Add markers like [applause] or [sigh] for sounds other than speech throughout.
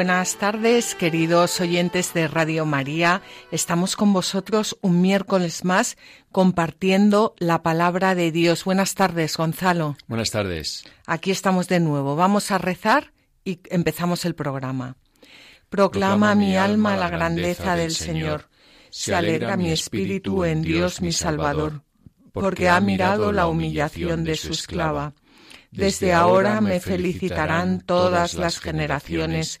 Buenas tardes, queridos oyentes de Radio María. Estamos con vosotros un miércoles más compartiendo la palabra de Dios. Buenas tardes, Gonzalo. Buenas tardes. Aquí estamos de nuevo. Vamos a rezar y empezamos el programa. Proclama, mi alma la grandeza del Señor. Se alegra mi espíritu en Dios mi Salvador, porque ha mirado la humillación de su esclava. Desde ahora me felicitarán todas las generaciones,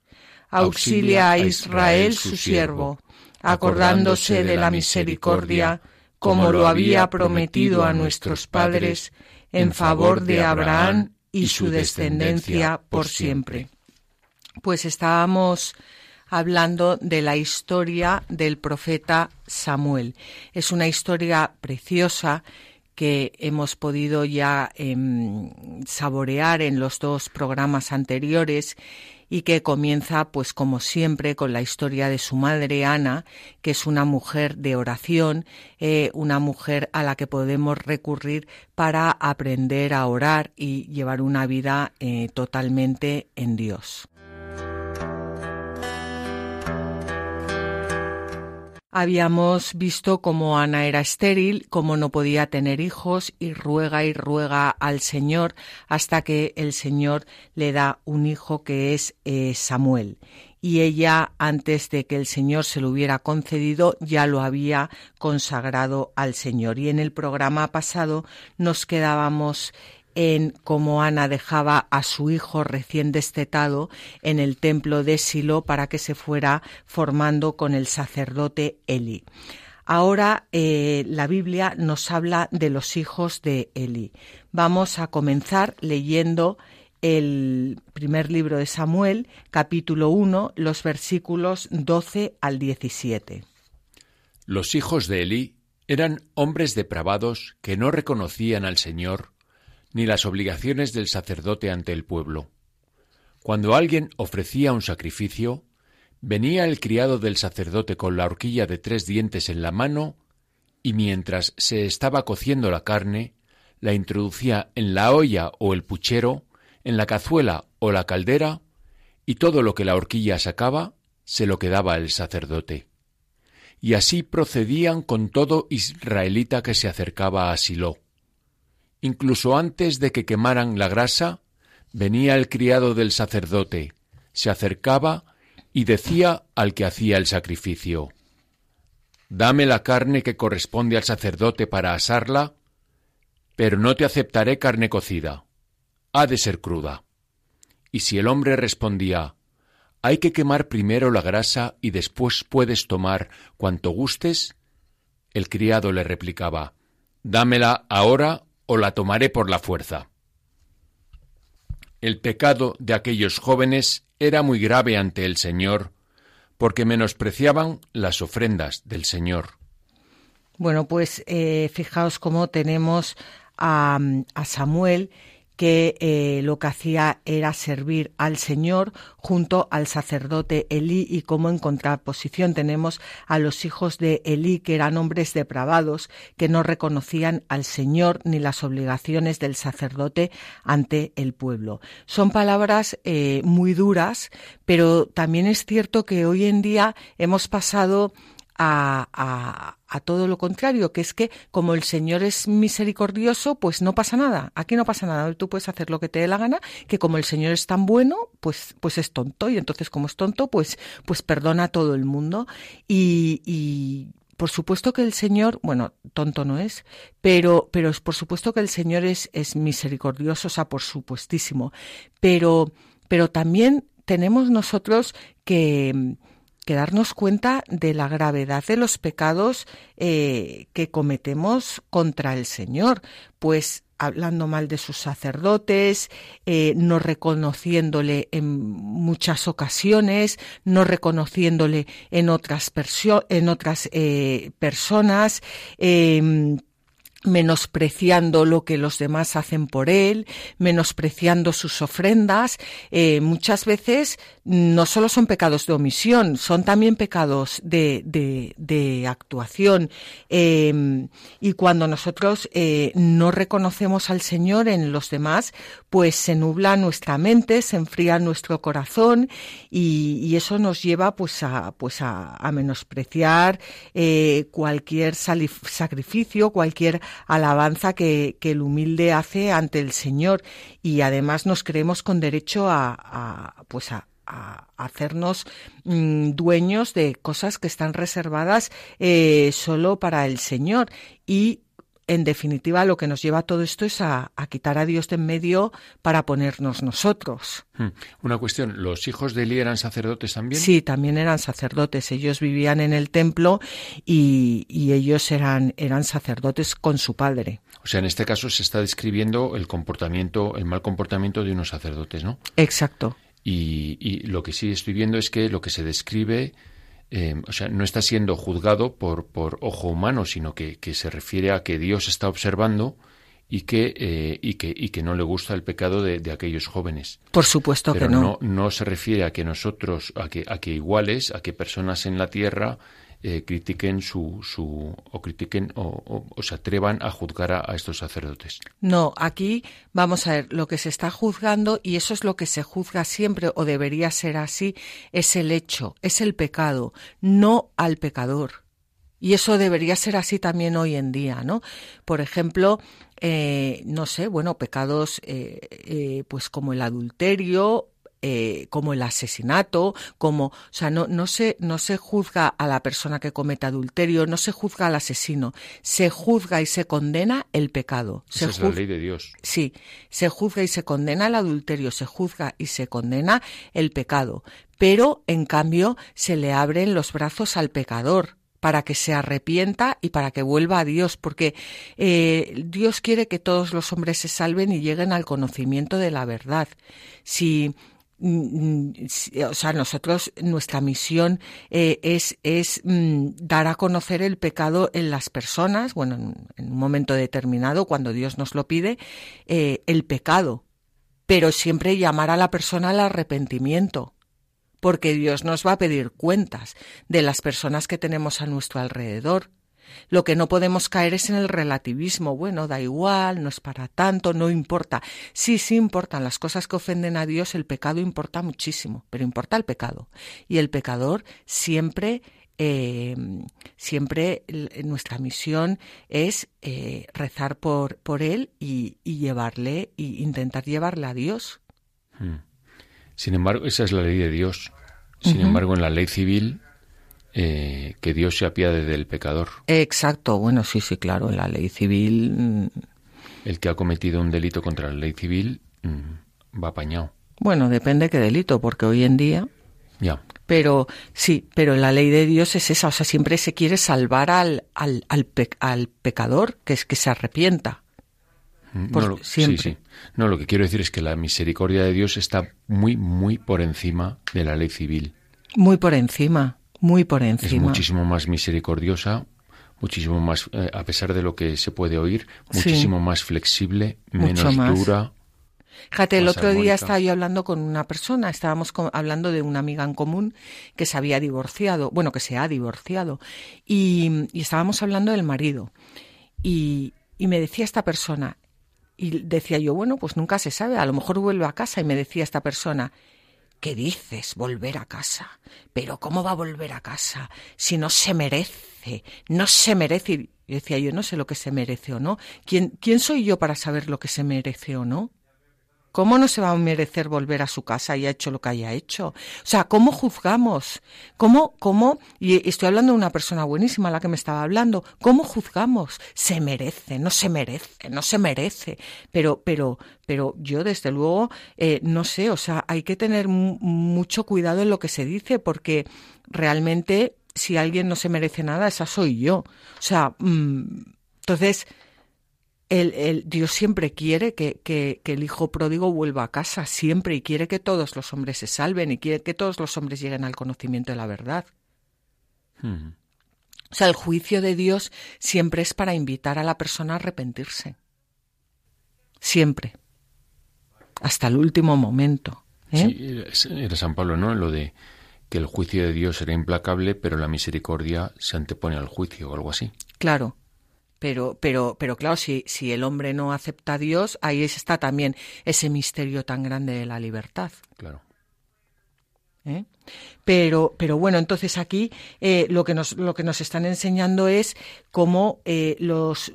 Auxilia a Israel su siervo, acordándose de la misericordia, como lo había prometido a nuestros padres, en favor de Abraham y su descendencia por siempre. Pues estábamos hablando de la historia del profeta Samuel. Es una historia preciosa que hemos podido ya em, saborear en los dos programas anteriores y que comienza, pues como siempre, con la historia de su madre Ana, que es una mujer de oración, eh, una mujer a la que podemos recurrir para aprender a orar y llevar una vida eh, totalmente en Dios. Habíamos visto cómo Ana era estéril, cómo no podía tener hijos y ruega y ruega al Señor hasta que el Señor le da un hijo que es eh, Samuel. Y ella, antes de que el Señor se lo hubiera concedido, ya lo había consagrado al Señor. Y en el programa pasado nos quedábamos en cómo Ana dejaba a su hijo recién destetado en el templo de Silo para que se fuera formando con el sacerdote Eli. Ahora eh, la Biblia nos habla de los hijos de Eli. Vamos a comenzar leyendo el primer libro de Samuel, capítulo 1, los versículos 12 al 17. Los hijos de Eli eran hombres depravados que no reconocían al Señor ni las obligaciones del sacerdote ante el pueblo. Cuando alguien ofrecía un sacrificio, venía el criado del sacerdote con la horquilla de tres dientes en la mano y mientras se estaba cociendo la carne, la introducía en la olla o el puchero, en la cazuela o la caldera, y todo lo que la horquilla sacaba se lo quedaba el sacerdote. Y así procedían con todo israelita que se acercaba a Silo. Incluso antes de que quemaran la grasa, venía el criado del sacerdote, se acercaba y decía al que hacía el sacrificio, Dame la carne que corresponde al sacerdote para asarla, pero no te aceptaré carne cocida, ha de ser cruda. Y si el hombre respondía, Hay que quemar primero la grasa y después puedes tomar cuanto gustes, el criado le replicaba, Dámela ahora o la tomaré por la fuerza. El pecado de aquellos jóvenes era muy grave ante el Señor, porque menospreciaban las ofrendas del Señor. Bueno, pues eh, fijaos cómo tenemos a, a Samuel que eh, lo que hacía era servir al Señor junto al sacerdote Elí y como en contraposición tenemos a los hijos de Elí que eran hombres depravados que no reconocían al Señor ni las obligaciones del sacerdote ante el pueblo. Son palabras eh, muy duras, pero también es cierto que hoy en día hemos pasado a, a, todo lo contrario, que es que como el Señor es misericordioso, pues no pasa nada. Aquí no pasa nada. Tú puedes hacer lo que te dé la gana, que como el Señor es tan bueno, pues, pues es tonto. Y entonces, como es tonto, pues, pues perdona a todo el mundo. Y, y por supuesto que el Señor, bueno, tonto no es, pero, pero por supuesto que el Señor es, es misericordioso, o sea, por supuestísimo. Pero, pero también tenemos nosotros que, darnos cuenta de la gravedad de los pecados eh, que cometemos contra el Señor, pues hablando mal de sus sacerdotes, eh, no reconociéndole en muchas ocasiones, no reconociéndole en otras, en otras eh, personas, em, menospreciando lo que los demás hacen por él, menospreciando sus ofrendas. Eh, muchas veces no solo son pecados de omisión, son también pecados de, de, actuación. Em, y cuando nosotros eh, no reconocemos al Señor en los demás, pues se nubla nuestra mente, se enfría nuestro corazón y, eso nos lleva pues a, pues a, menospreciar eh, cualquier sacrificio, cualquier alabanza que, el humilde hace ante el Señor. Y además nos creemos con derecho a, pues a, hacernos mm, dueños de cosas que están reservadas eh, solo para el Señor. Y en definitiva, lo que nos lleva a todo esto es a, quitar a Dios de en medio para ponernos nosotros. Hmm. Una cuestión, ¿los hijos de Eli eran sacerdotes también? Sí, también eran sacerdotes. Ellos vivían en el templo y, ellos eran, eran sacerdotes con su padre. O sea, en este caso se está describiendo el comportamiento, el mal comportamiento de unos sacerdotes, ¿no? Exacto. Y, y lo que sí estoy viendo es que lo que se describe eh, o sea, no está siendo juzgado por, por ojo humano, sino que, se refiere a que Dios está observando y que, eh, y que, y que no le gusta el pecado de, aquellos jóvenes. Por supuesto que no. no. no. se refiere a que nosotros, a que, a que iguales, a que personas en la tierra eh, critiquen su, su o critiquen o, se atrevan a juzgar a, estos sacerdotes. No, aquí vamos a ver lo que se está juzgando y eso es lo que se juzga siempre o debería ser así es el hecho, es el pecado, no al pecador. Y eso debería ser así también hoy en día, ¿no? Por ejemplo, eh, no sé, bueno, pecados eh, pues como el adulterio eh, como el asesinato, como, o sea, no, no, se, no se juzga a la persona que comete adulterio, no se juzga al asesino, se juzga y se condena el pecado. Esa es la ley de Dios. Sí, se juzga y se condena el adulterio, se juzga y se condena el pecado, pero en cambio se le abren los brazos al pecador para que se arrepienta y para que vuelva a Dios, porque eh, Dios quiere que todos los hombres se salven y lleguen al conocimiento de la verdad. Si o sea, nosotros, nuestra misión eh, es, es mm, dar a conocer el pecado en las personas, bueno, en, un momento determinado, cuando Dios nos lo pide, eh, el pecado, pero siempre llamar a la persona al arrepentimiento, porque Dios nos va a pedir cuentas de las personas que tenemos a nuestro alrededor. Lo que no podemos caer es en el relativismo. Bueno, da igual, no es para tanto, no importa. Sí, sí importan las cosas que ofenden a Dios, el pecado importa muchísimo, pero importa el pecado. Y el pecador siempre eh, siempre nuestra misión es eh, rezar por, por él y, llevarle y intentar llevarle a Dios. Hmm. Sin embargo, esa es la ley de Dios. Sin embargo, en la ley civil eh, que Dios se apiade del pecador. Exacto, bueno, sí, sí, claro, en la ley civil. Mm, El que ha cometido un delito contra la ley civil mm, va apañado. Bueno, depende qué delito, porque hoy en día. Ya. Pero sí, pero la ley de Dios es esa, o sea, siempre se quiere salvar al, al, al, pecador, que es que se arrepienta. Mm, no, sí, sí. No, lo que quiero decir es que la misericordia de Dios está muy, muy por encima de la ley civil. Muy por encima muy por encima. Es muchísimo más misericordiosa, muchísimo más, eh, a pesar de lo que se puede oír, muchísimo más flexible, menos dura. Fíjate, el otro día estaba yo hablando con una persona, estábamos hablando de una amiga en común que se había divorciado, bueno, que se ha divorciado, y, estábamos hablando del marido. Y, y me decía esta persona, y decía yo, bueno, pues nunca se sabe, a lo mejor vuelvo a casa, y me decía esta persona, ¿Qué dices? Volver a casa. Pero ¿cómo va a volver a casa si no se merece? No se merece. Y decía, yo no sé lo que se merece o no. ¿Quién, quién soy yo para saber lo que se merece o no? ¿Cómo no se va a merecer volver a su casa y ha hecho lo que haya hecho? O sea, ¿cómo juzgamos? ¿Cómo, cómo, y estoy hablando de una persona buenísima, la que me estaba hablando, ¿cómo juzgamos? Se merece, no se merece, no se merece. Pero, pero, pero yo desde luego, eh, no sé, o sea, hay que tener mucho cuidado en lo que se dice porque realmente si alguien no se merece nada, esa soy yo. O sea, mm, entonces, el, Dios siempre quiere que, el hijo pródigo vuelva a casa, siempre, y quiere que todos los hombres se salven, y quiere que todos los hombres lleguen al conocimiento de la verdad. Hmm. O sea, el juicio de Dios siempre es para invitar a la persona a arrepentirse. Siempre. Hasta el último momento. ¿eh? Sí, era San Pablo, ¿no? Lo de que el juicio de Dios era implacable, pero la misericordia se antepone al juicio o algo así. Claro, pero, pero, pero claro, si, si el hombre no acepta a Dios, ahí está también ese misterio tan grande de la libertad. Claro. ¿Eh? Pero, pero bueno, entonces aquí eh, lo, que nos, lo que nos están enseñando es cómo, eh, los,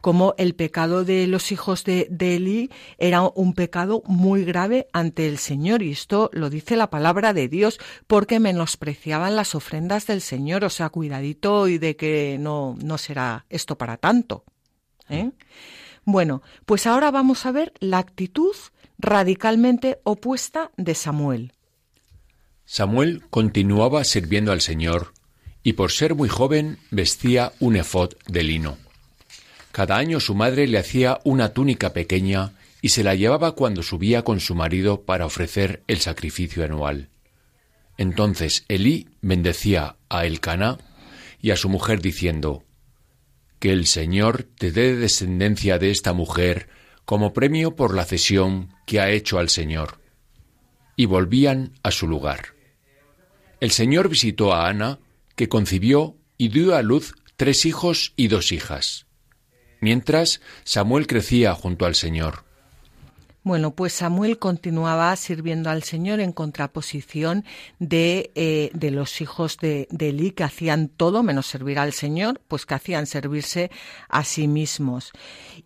cómo el pecado de los hijos de, de, Eli era un pecado muy grave ante el Señor. Y esto lo dice la palabra de Dios, porque menospreciaban las ofrendas del Señor. O sea, cuidadito y de que no, no será esto para tanto. Bueno, pues ahora vamos a ver la actitud radicalmente opuesta de Samuel. Samuel continuaba sirviendo al Señor y por ser muy joven vestía un efod de lino. Cada año su madre le hacía una túnica pequeña y se la llevaba cuando subía con su marido para ofrecer el sacrificio anual. Entonces Elí bendecía a Elcaná y a su mujer diciendo Que el Señor te dé descendencia de esta mujer como premio por la cesión que ha hecho al Señor. Y volvían a su lugar. El Señor visitó a Ana, que concibió y dio a luz tres hijos y dos hijas. Mientras, Samuel crecía junto al Señor. Bueno, pues Samuel continuaba sirviendo al Señor en contraposición de, eh, de los hijos de, de, Eli, que hacían todo menos servir al Señor, pues que hacían servirse a sí mismos.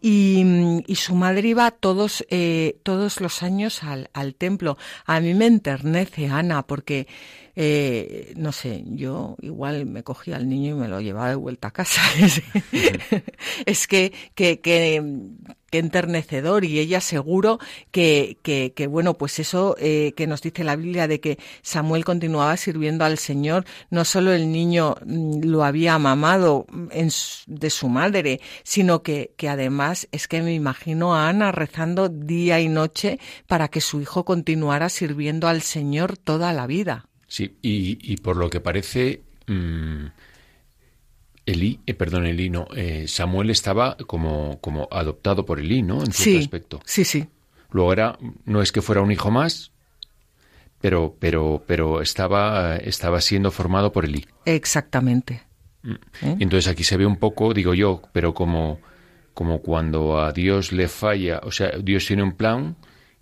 Y, y su madre iba todos, eh, todos los años al, al templo. A mí me enternece, Ana, porque eh, no sé, yo igual me cogía al niño y me lo llevaba de vuelta a casa. [laughs] es que, que, que, enternecedor y ella seguro que, que, que bueno, pues eso eh, que nos dice la Biblia de que Samuel continuaba sirviendo al Señor, no solo el niño mm, lo había mamado en de su madre, sino que, que además es que me imagino a Ana rezando día y noche para que su hijo continuara sirviendo al Señor toda la vida. Sí, y, por lo que parece, mmm, Elí, eh, perdón, Elí, no, eh, Samuel estaba como, como adoptado por Elí, ¿no? En cierto aspecto. Sí, sí. Luego era, no es que fuera un hijo más, pero, pero, pero estaba, estaba siendo formado por Elí. Exactamente. Mm. ¿Eh? Entonces aquí se ve un poco, digo yo, pero como, como cuando a Dios le falla, o sea, Dios tiene un plan,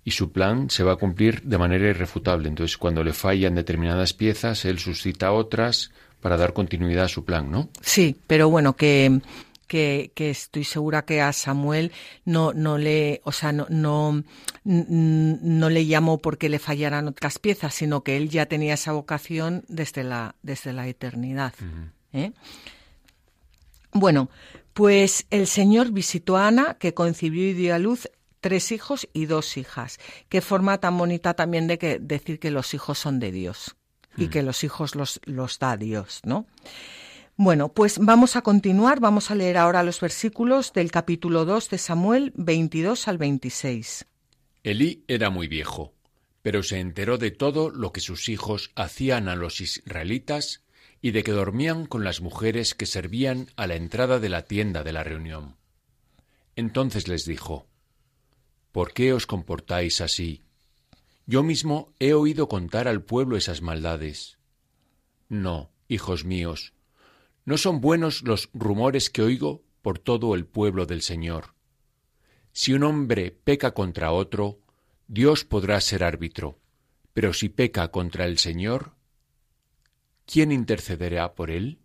y su plan se va a cumplir de manera irrefutable. Entonces, cuando le fallan determinadas piezas, él suscita otras para dar continuidad a su plan, ¿no? Sí, pero bueno, que, que, estoy segura que a Samuel no, no le, o sea, no, no, no le llamó porque le fallaran otras piezas, sino que él ya tenía esa vocación desde la, desde la eternidad. ¿eh? Bueno, pues el Señor visitó a Ana, que concibió y dio a luz tres hijos y dos hijas. Qué forma tan bonita también de que, decir que los hijos son de Dios y mm. que los hijos los, los da Dios, ¿no? Bueno, pues vamos a continuar, vamos a leer ahora los versículos del capítulo 2 de Samuel 22 al 26. Elí era muy viejo, pero se enteró de todo lo que sus hijos hacían a los israelitas y de que dormían con las mujeres que servían a la entrada de la tienda de la reunión. Entonces les dijo, ¿Por qué os comportáis así? Yo mismo he oído contar al pueblo esas maldades. No, hijos míos, no son buenos los rumores que oigo por todo el pueblo del Señor. Si un hombre peca contra otro, Dios podrá ser árbitro, pero si peca contra el Señor, ¿quién intercederá por él?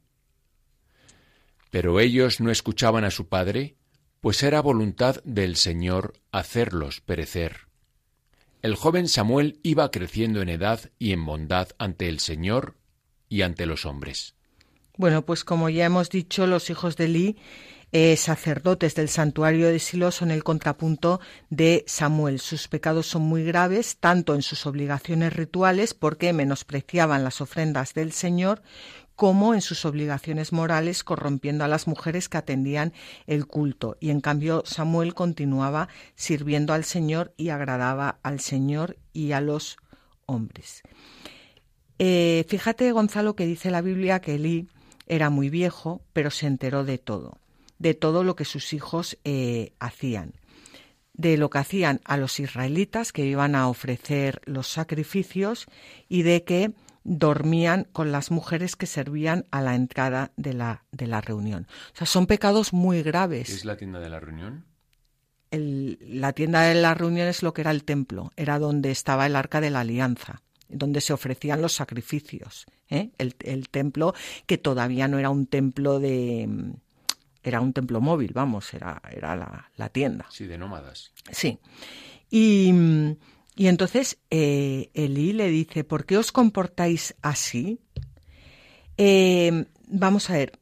Pero ellos no escuchaban a su padre pues era voluntad del Señor hacerlos perecer. el joven Samuel iba creciendo en edad y en bondad ante el Señor y ante los hombres. Bueno, pues como ya hemos dicho, los hijos de Eli, eh, sacerdotes del santuario de Silo, son el contrapunto de Samuel. Sus pecados son muy graves, tanto en sus obligaciones rituales, porque menospreciaban las ofrendas del Señor, como en sus obligaciones morales, corrompiendo a las mujeres que atendían el culto. Y en cambio Samuel continuaba sirviendo al Señor y agradaba al Señor y a los hombres. Eh, fíjate, Gonzalo, que dice la Biblia que Elí era muy viejo, pero se enteró de todo, de todo lo que sus hijos eh, hacían, de lo que hacían a los israelitas que iban a ofrecer los sacrificios y de que dormían con las mujeres que servían a la entrada de la, de la reunión. O sea, son pecados muy graves. ¿Es la tienda de la reunión? la tienda de la reunión es lo que era el templo, era donde estaba el arca de la alianza donde se ofrecían los sacrificios. ¿eh? El, templo, que todavía no era un templo de. Era un templo móvil, vamos, era, era la, tienda. Sí, de nómadas. Sí. Y, y entonces eh, Elí le dice: ¿Por qué os comportáis así? Eh, vamos a ver.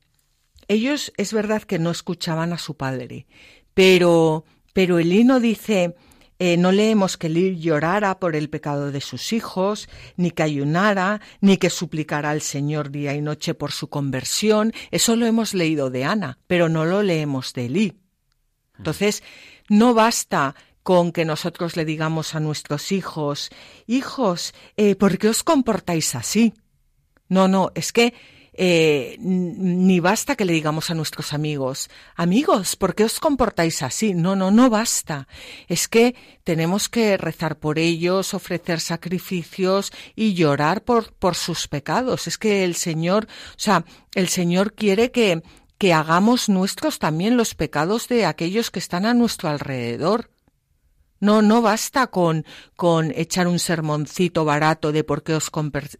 Ellos es verdad que no escuchaban a su padre, pero, pero Elí no dice eh, no leemos que Lir llorara por el pecado de sus hijos, ni que ayunara, ni que suplicara al Señor día y noche por su conversión. Eso lo hemos leído de Ana, pero no lo leemos de Eli. Entonces, no basta con que nosotros le digamos a nuestros hijos, hijos, eh, ¿por qué os comportáis así? No, no, es que eh, ni basta que le digamos a nuestros amigos, amigos, ¿por qué os comportáis así? No, no, no basta. Es que tenemos que rezar por ellos, ofrecer sacrificios y llorar por, por sus pecados. Es que el Señor, o sea, el Señor quiere que, que hagamos nuestros también los pecados de aquellos que están a nuestro alrededor. No, no basta con, con echar un sermoncito barato de por qué os,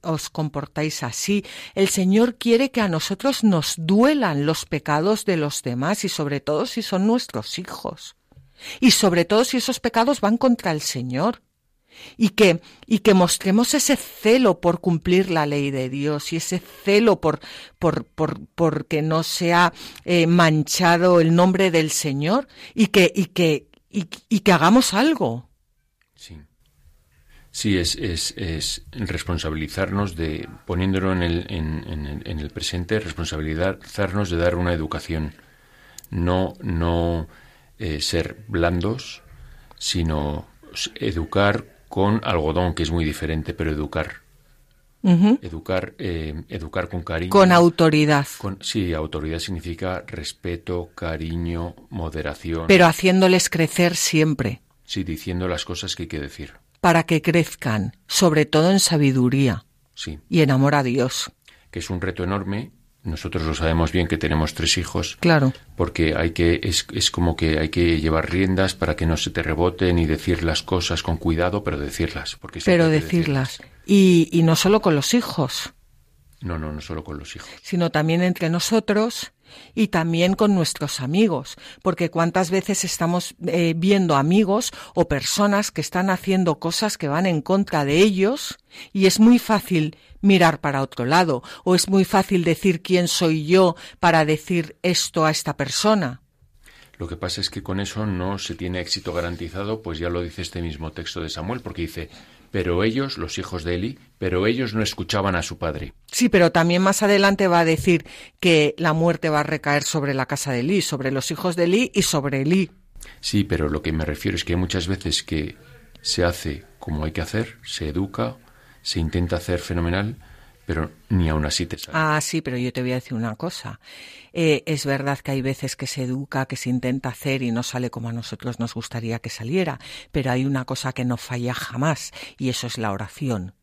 os, comportáis así. El Señor quiere que a nosotros nos duelan los pecados de los demás y sobre todo si son nuestros hijos. Y sobre todo si esos pecados van contra el Señor. Y que, y que mostremos ese celo por cumplir la ley de Dios y ese celo por, por, por, por que no sea eh, manchado el nombre del Señor y que, y que, y, que hagamos algo. Sí. Sí, es, es, es, responsabilizarnos de, poniéndolo en el, en, en, el presente, responsabilizarnos de dar una educación. No, no eh, ser blandos, sino educar con algodón, que es muy diferente, pero educar. Educar, eh, educar con cariño. Con autoridad. sí, autoridad significa respeto, cariño, moderación. Pero haciéndoles crecer siempre. Sí, diciendo las cosas que hay que decir. Para que crezcan, sobre todo en sabiduría. Sí. Y en amor a Dios. Que es un reto enorme nosotros lo sabemos bien que tenemos tres hijos. Claro. Porque hay que, es, es, como que hay que llevar riendas para que no se te reboten y decir las cosas con cuidado, pero decirlas. Porque pero decirlas. Y, y no solo con los hijos. No, no, no solo con los hijos. Sino también entre nosotros y también con nuestros amigos, porque cuántas veces estamos eh, viendo amigos o personas que están haciendo cosas que van en contra de ellos y es muy fácil mirar para otro lado o es muy fácil decir quién soy yo para decir esto a esta persona. Lo que pasa es que con eso no se tiene éxito garantizado, pues ya lo dice este mismo texto de Samuel, porque dice, pero ellos, los hijos de Eli, pero ellos no escuchaban a su padre. Sí, pero también más adelante va a decir que la muerte va a recaer sobre la casa de Eli, sobre los hijos de Eli y sobre Eli. Sí, pero lo que me refiero es que hay muchas veces que se hace como hay que hacer, se educa, se intenta hacer fenomenal, pero ni aún así te sale. Ah, sí, pero yo te voy a decir una cosa. Eh, es verdad que hay veces que se educa, que se intenta hacer y no sale como a nosotros nos gustaría que saliera, pero hay una cosa que no falla jamás y eso es la oración,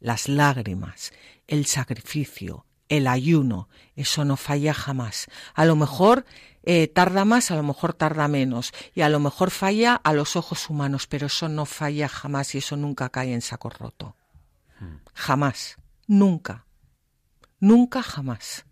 las lágrimas, el sacrificio, el ayuno, eso no falla jamás. A lo mejor eh, tarda más, a lo mejor tarda menos y a lo mejor falla a los ojos humanos, pero eso no falla jamás y eso nunca cae en saco roto. Hmm. Jamás. Nunca. Nunca jamás.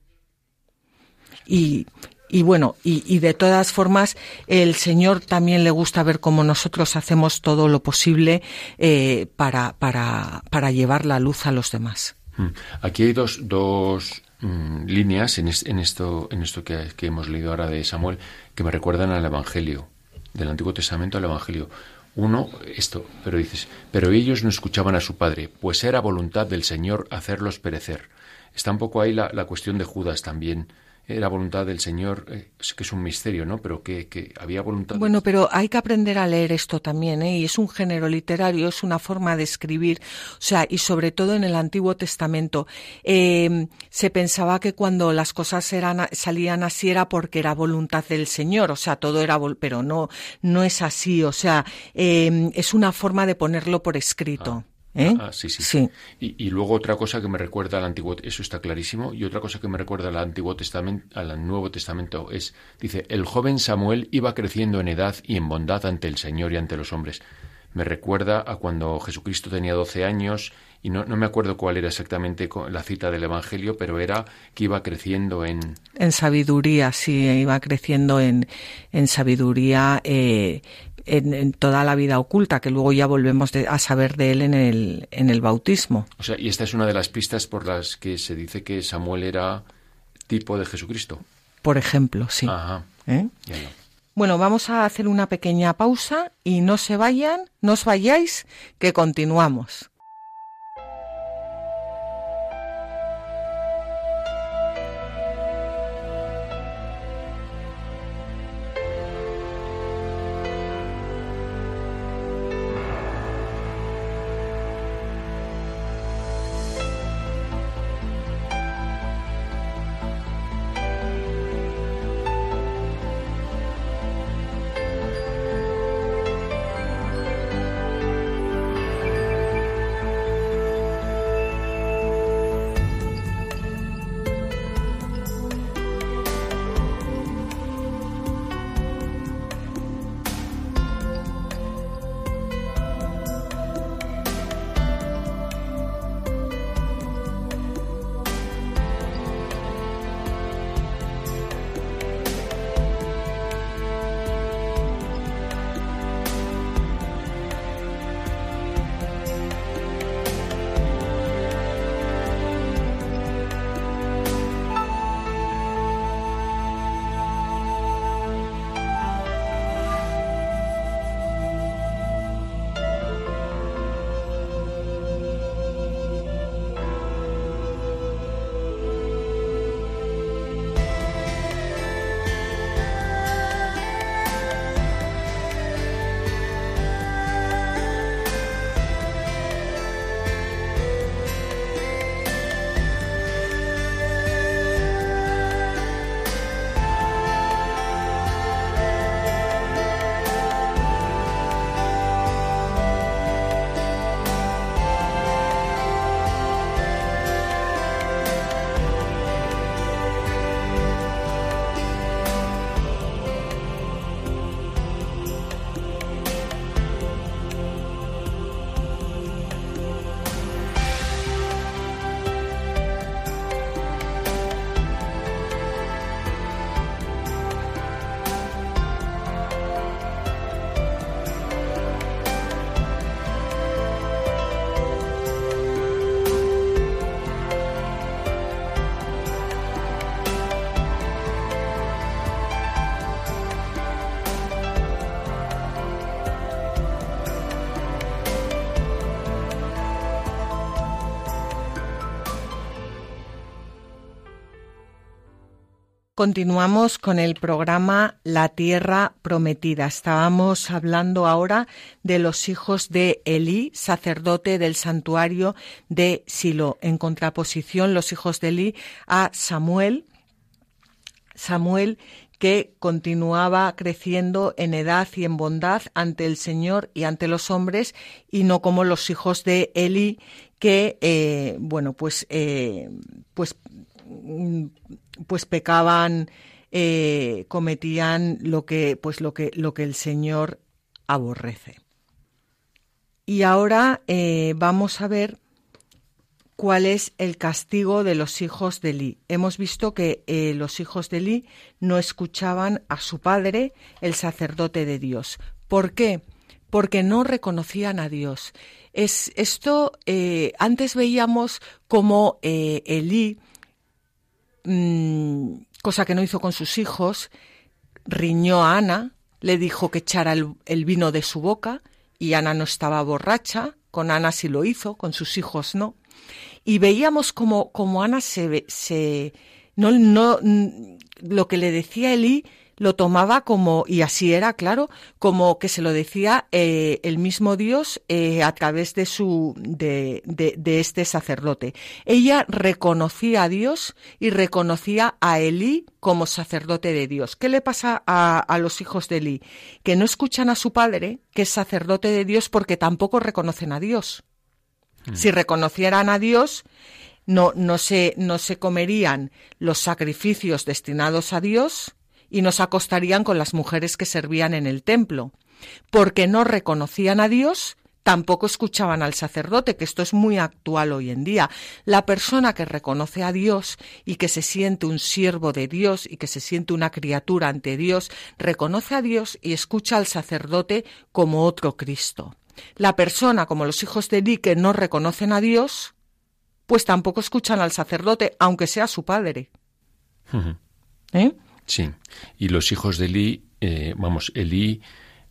Y, y bueno, y, de todas formas, el Señor también le gusta ver cómo nosotros hacemos todo lo posible eh, para, para, para llevar la luz a los demás. Mm. Aquí hay dos, dos mm, líneas en, esto, en esto que, que, hemos leído ahora de Samuel que me recuerdan al Evangelio, del Antiguo Testamento al Evangelio. Uno, esto, pero dices, pero ellos no escuchaban a su padre, pues era voluntad del Señor hacerlos perecer. Está un poco ahí la, la cuestión de Judas también, la voluntad del Señor, eh, que es un misterio, ¿no? Pero que, que había voluntad. Bueno, pero hay que aprender a leer esto también, ¿eh? Y es un género literario, es una forma de escribir, o sea, y sobre todo en el Antiguo Testamento. Eh, se pensaba que cuando las cosas eran, salían así era porque era voluntad del Señor, o sea, todo era, pero no, no es así, o sea, eh, es una forma de ponerlo por escrito. Ah. ¿Eh? Ah, sí, sí. Y, luego otra cosa que me recuerda al Antiguo, eso está clarísimo, y otra cosa que me recuerda al Antiguo Testamento, al Nuevo Testamento es, dice, el joven Samuel iba creciendo en edad y en bondad ante el Señor y ante los hombres. Me recuerda a cuando Jesucristo tenía 12 años y no, no me acuerdo cuál era exactamente la cita del Evangelio, pero era que iba creciendo en... En sabiduría, sí, iba creciendo en, en sabiduría eh, en, toda la vida oculta, que luego ya volvemos a saber de él en el, en el bautismo. O sea, y esta es una de las pistas por las que se dice que Samuel era tipo de Jesucristo. Por ejemplo, sí. Ajá. ¿Eh? Bueno, vamos a hacer una pequeña pausa y no se vayan, no os vayáis, que continuamos. Continuamos con el programa La Tierra Prometida. Estábamos hablando ahora de los hijos de Elí, sacerdote del santuario de Silo. En contraposición, los hijos de Elí a Samuel. Samuel que continuaba creciendo en edad y en bondad ante el Señor y ante los hombres, y no como los hijos de Eli, que, eh, bueno, pues, eh, pues pues pecaban, eh, cometían lo que, pues lo que, lo que el Señor aborrece. Y ahora eh, vamos a ver cuál es el castigo de los hijos de Eli. Hemos visto que eh, los hijos de Eli no escuchaban a su padre, el sacerdote de Dios. ¿Por qué? Porque no reconocían a Dios. Es esto antes veíamos como eh, Elí, mm, cosa que no hizo con sus hijos, riñó a Ana, le dijo que echara el, vino de su boca y Ana no estaba borracha, con Ana sí lo hizo, con sus hijos no. Y veíamos como, como Ana se, se no, no, lo que le decía Elí lo tomaba como, y así era, claro, como que se lo decía eh, el mismo Dios eh, a través de su, de, de, este sacerdote. Ella reconocía a Dios y reconocía a Elí como sacerdote de Dios. ¿Qué le pasa a, a los hijos de Elí? Que no escuchan a su padre, que es sacerdote de Dios, porque tampoco reconocen a Dios. Mm. Si reconocieran a Dios, no, no, se, no se comerían los sacrificios destinados a Dios, y nos acostarían con las mujeres que servían en el templo. Porque no reconocían a Dios, tampoco escuchaban al sacerdote, que esto es muy actual hoy en día. La persona que reconoce a Dios y que se siente un siervo de Dios y que se siente una criatura ante Dios, reconoce a Dios y escucha al sacerdote como otro Cristo. La persona, como los hijos de Eli, que no reconocen a Dios, pues tampoco escuchan al sacerdote, aunque sea su padre. ¿Eh? Sí, y los hijos de Elí, eh, vamos, Elí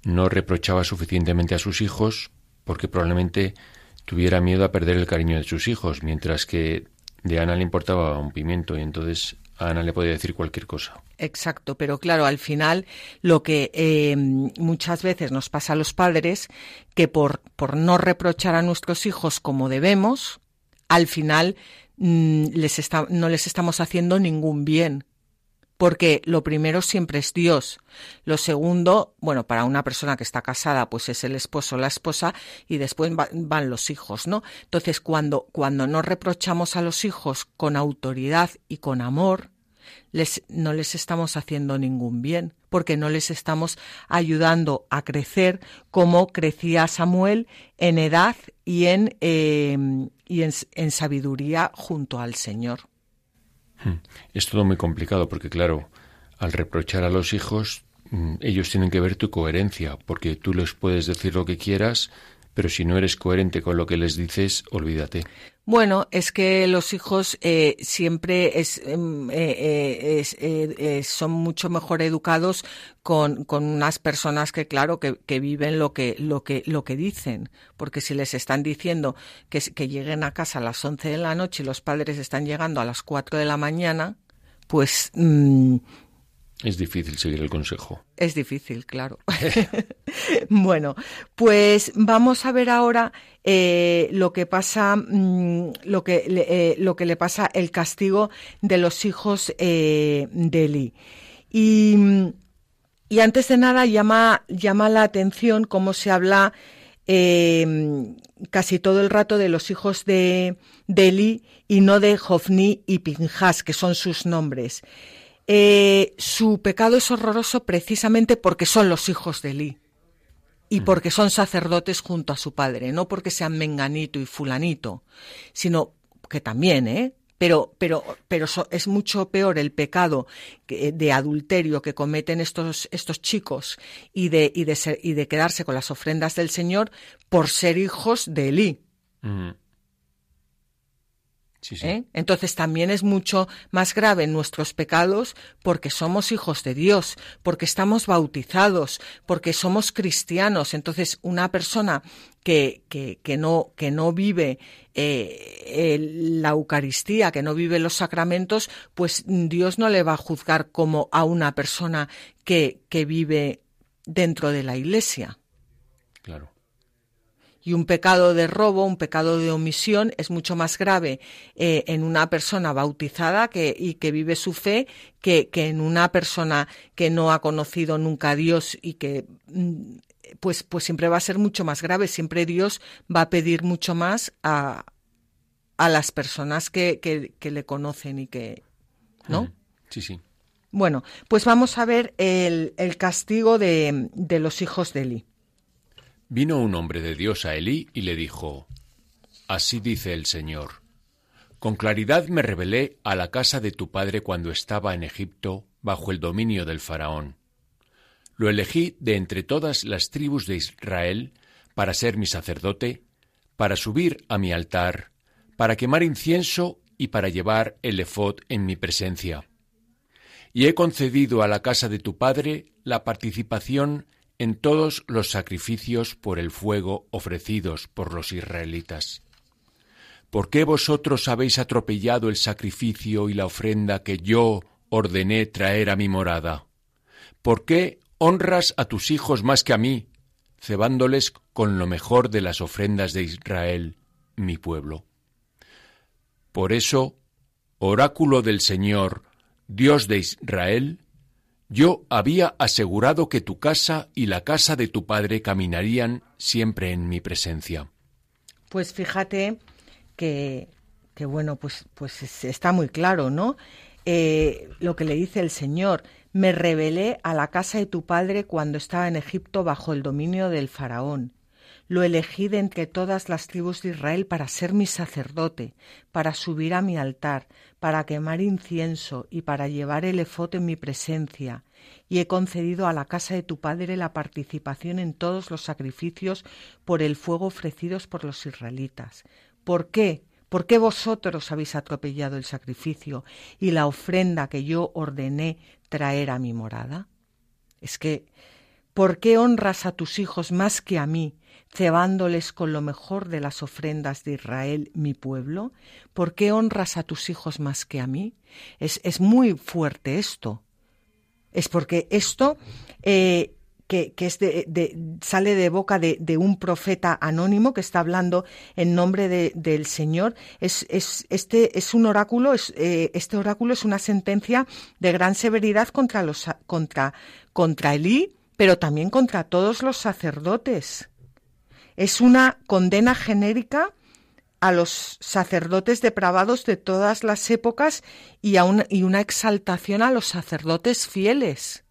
no reprochaba suficientemente a sus hijos porque probablemente tuviera miedo a perder el cariño de sus hijos, mientras que de Ana le importaba un pimiento y entonces Ana le podía decir cualquier cosa. Exacto, pero claro, al final lo que eh, muchas veces nos pasa a los padres, que por, por no reprochar a nuestros hijos como debemos, al final mm, les está, no les estamos haciendo ningún bien, porque lo primero siempre es Dios. Lo segundo, bueno, para una persona que está casada, pues es el esposo o la esposa y después van los hijos, ¿no? Entonces, cuando, cuando no reprochamos a los hijos con autoridad y con amor, les, no les estamos haciendo ningún bien, porque no les estamos ayudando a crecer como crecía Samuel en edad y en, eh, y en sabiduría junto al Señor. Hmm. Es todo muy complicado porque, claro, al reprochar a los hijos, mm, ellos tienen que ver tu coherencia, porque tú les puedes decir lo que quieras, pero si no eres coherente con lo que les dices, olvídate. Bueno, es que los hijos eh, siempre es, em, eh, eh, son mucho mejor educados con, con unas personas que, claro, que, viven lo que, lo, que, lo que dicen. Porque si les están diciendo que, que lleguen a casa a las 11 de la noche y los padres están llegando a las 4 de la mañana, pues mm, es difícil seguir el consejo. Es difícil, claro. [laughs] bueno, pues vamos a ver ahora eh, lo que pasa, mm, lo, que, eh, lo que le pasa el castigo de los hijos eh, de Eli. Y, y, antes de nada llama, llama la atención cómo se habla casi todo el rato de los hijos de, de Eli y no de Jofni y Pinjas, que son sus nombres. Eh, su pecado es horroroso precisamente porque son los hijos de Eli y mm. porque son sacerdotes junto a su padre, no porque sean menganito y fulanito, sino que también, ¿eh? Pero, pero, pero es mucho peor el pecado de adulterio que cometen estos, estos chicos y de, y, de ser, y de quedarse con las ofrendas del Señor por ser hijos de Elí. ¿Eh? Entonces también es mucho más grave nuestros pecados porque somos hijos de Dios, porque estamos bautizados, porque somos cristianos. Entonces una persona que, que, no, que no vive eh, la Eucaristía, que no vive los sacramentos, pues Dios no le va a juzgar como a una persona que, que vive dentro de la Iglesia. Y un pecado de robo, un pecado de omisión es mucho más grave eh, en una persona bautizada que, y que vive su fe que, que, en una persona que no ha conocido nunca a Dios y que mm, pues, pues siempre va a ser mucho más grave. Siempre Dios va a pedir mucho más a, a las personas que, que, le conocen y que. ¿No? Sí, sí. Bueno, pues vamos a ver el, el castigo de, de los hijos de Eli. Vino un hombre de Dios a Elí y le dijo, Así dice el Señor, Con claridad me revelé a la casa de tu padre cuando estaba en Egipto bajo el dominio del faraón. Lo elegí de entre todas las tribus de Israel para ser mi sacerdote, para subir a mi altar, para quemar incienso y para llevar el efod en mi presencia. Y he concedido a la casa de tu padre la participación en todos los sacrificios por el fuego ofrecidos por los israelitas. ¿Por qué vosotros habéis atropellado el sacrificio y la ofrenda que yo ordené traer a mi morada? ¿Por qué honras a tus hijos más que a mí, cebándoles con lo mejor de las ofrendas de Israel, mi pueblo? Por eso, oráculo del Señor, Dios de Israel, yo había asegurado que tu casa y la casa de tu padre caminarían siempre en mi presencia. Pues fíjate que, bueno, pues, pues está muy claro, ¿no? Eh, lo que le dice el Señor, me revelé a la casa de tu padre cuando estaba en Egipto bajo el dominio del faraón. Lo elegí de entre todas las tribus de Israel para ser mi sacerdote, para subir a mi altar, para quemar incienso y para llevar el efote en mi presencia. Y he concedido a la casa de tu padre la participación en todos los sacrificios por el fuego ofrecidos por los israelitas. ¿Por qué? ¿Por qué vosotros habéis atropellado el sacrificio y la ofrenda que yo ordené traer a mi morada? Es que, ¿por qué honras a tus hijos más que a mí, cebándoles con lo mejor de las ofrendas de Israel, mi pueblo? ¿Por qué honras a tus hijos más que a mí? Es, es muy fuerte esto. Es porque esto eh, que, que es de, sale de boca de, un profeta anónimo que está hablando en nombre del Señor. Es, es, este es un oráculo, es, eh, este oráculo es una sentencia de gran severidad contra los contra, contra Elí, pero también contra todos los sacerdotes es una condena genérica a los sacerdotes depravados de todas las épocas y, a y una exaltación a los sacerdotes fieles.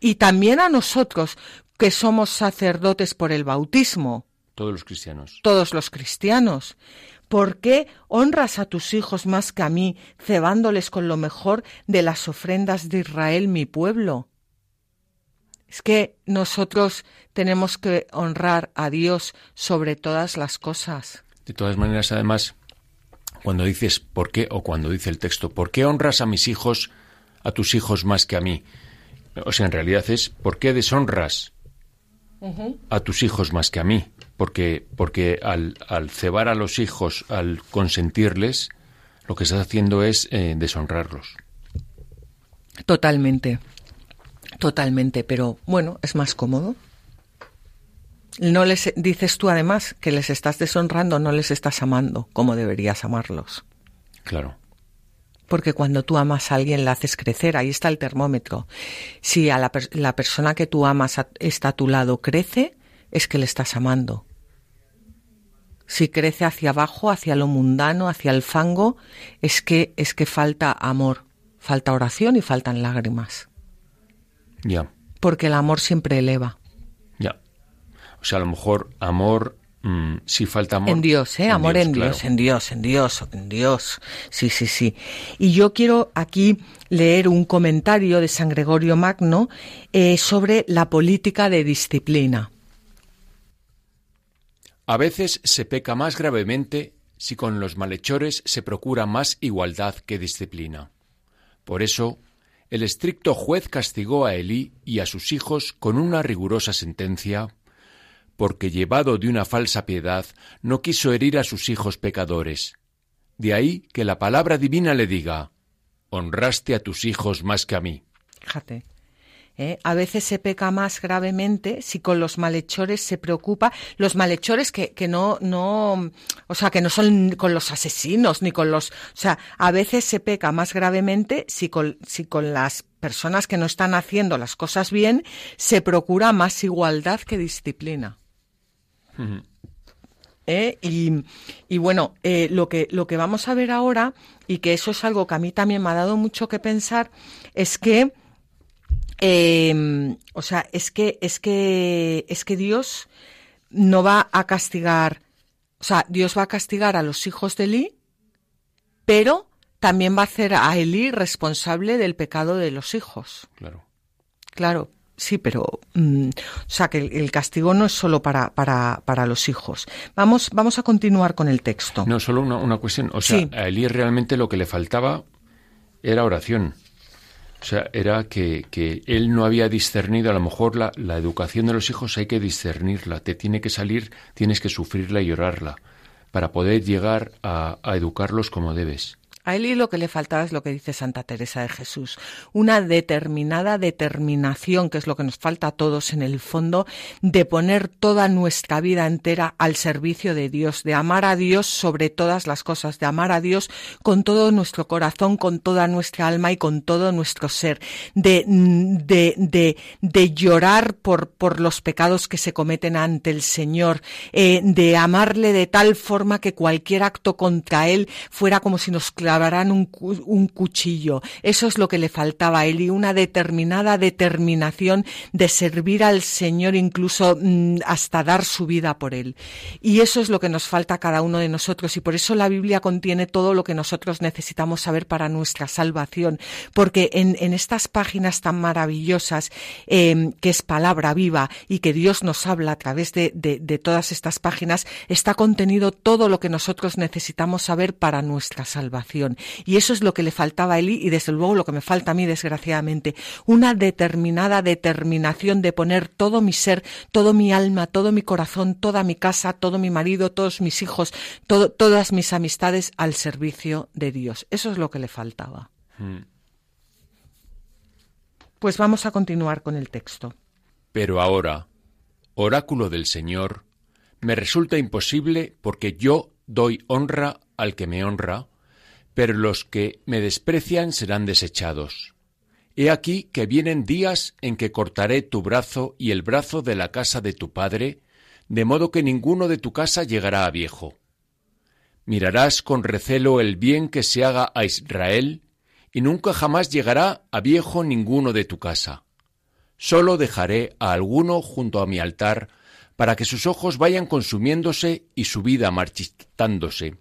Y también a nosotros, que somos sacerdotes por el bautismo. Todos los cristianos. Todos los cristianos. ¿Por qué honras a tus hijos más que a mí, cebándoles con lo mejor de las ofrendas de Israel, mi pueblo? Es que nosotros tenemos que honrar a Dios sobre todas las cosas. De todas maneras, además, cuando dices por qué, o cuando dice el texto, ¿por qué honras a mis hijos, a tus hijos más que a mí? O sea, en realidad es, ¿por qué deshonras a tus hijos más que a mí? Porque, porque al, al, cebar a los hijos, al consentirles, lo que estás haciendo es eh, deshonrarlos. Totalmente. Totalmente, pero bueno, es más cómodo. No les dices tú además que les estás deshonrando, no les estás amando como deberías amarlos. Claro. Porque cuando tú amas a alguien la haces crecer, ahí está el termómetro. Si a la, la persona que tú amas está a tu lado crece, es que le estás amando. Si crece hacia abajo, hacia lo mundano, hacia el fango, es que es que falta amor, falta oración y faltan lágrimas. Ya. Porque el amor siempre eleva. Ya. O sea, a lo mejor amor, mm, si falta amor. En Dios, ¿eh? amor en Dios, en Dios, en Dios, en Dios. Sí, sí, sí. Y yo quiero aquí leer un comentario de San Gregorio Magno eh, sobre la política de disciplina. A veces se peca más gravemente si con los malhechores se procura más igualdad que disciplina. Por eso, el estricto juez castigó a Elí y a sus hijos con una rigurosa sentencia, porque llevado de una falsa piedad no quiso herir a sus hijos pecadores. De ahí que la palabra divina le diga, honraste a tus hijos más que a mí. ¿Eh? A veces se peca más gravemente si con los malhechores se preocupa, los malhechores que, que no, no, o sea, que no son con los asesinos ni con los, o sea, a veces se peca más gravemente si con, si con las personas que no están haciendo las cosas bien se procura más igualdad que disciplina. ¿Eh? Y, y, bueno, eh, lo, que, lo que vamos a ver ahora, y que eso es algo que a mí también me ha dado mucho que pensar, es que eh, o sea, es que, es que, es que Dios no va a castigar, o sea, Dios va a castigar a los hijos de Eli pero también va a hacer a Eli responsable del pecado de los hijos. Claro. Claro, sí, pero mm, o sea que el, castigo no es solo para, para, para, los hijos. Vamos, vamos a continuar con el texto. No, solo una, cuestión. O sea, a Eli realmente lo que le faltaba era oración. O sea, era que, que, él no había discernido, a lo mejor la, la, educación de los hijos hay que discernirla, te tiene que salir, tienes que sufrirla y llorarla, para poder llegar a, a educarlos como debes. A él lo que le faltaba es lo que dice Santa Teresa de Jesús, una determinada determinación, que es lo que nos falta a todos en el fondo, de poner toda nuestra vida entera al servicio de Dios, de amar a Dios sobre todas las cosas, de amar a Dios con todo nuestro corazón, con toda nuestra alma y con todo nuestro ser, de, de, de, llorar por, por los pecados que se cometen ante el Señor, eh, de amarle de tal forma que cualquier acto contra Él fuera como si nos clavara un, cuchillo. Eso es lo que le faltaba a él y una determinada determinación de servir al Señor incluso mm, hasta dar su vida por él. Y eso es lo que nos falta a cada uno de nosotros y por eso la Biblia contiene todo lo que nosotros necesitamos saber para nuestra salvación. Porque en, estas páginas tan maravillosas eh, que es palabra viva y que Dios nos habla a través de todas estas páginas, está contenido todo lo que nosotros necesitamos saber para nuestra salvación. Y eso es lo que le faltaba a Eli y desde luego lo que me falta a mí, desgraciadamente. Una determinada determinación de poner todo mi ser, todo mi alma, todo mi corazón, toda mi casa, todo mi marido, todos mis hijos, todas mis amistades al servicio de Dios. Eso es lo que le faltaba. Hmm. Pues vamos a continuar con el texto. Pero ahora, oráculo del Señor, me resulta imposible porque yo doy honra al que me honra, pero los que me desprecian serán desechados. He aquí que vienen días en que cortaré tu brazo y el brazo de la casa de tu padre, de modo que ninguno de tu casa llegará a viejo. Mirarás con recelo el bien que se haga a Israel, y nunca jamás llegará a viejo ninguno de tu casa. Solo dejaré a alguno junto a mi altar, para que sus ojos vayan consumiéndose y su vida marchitándose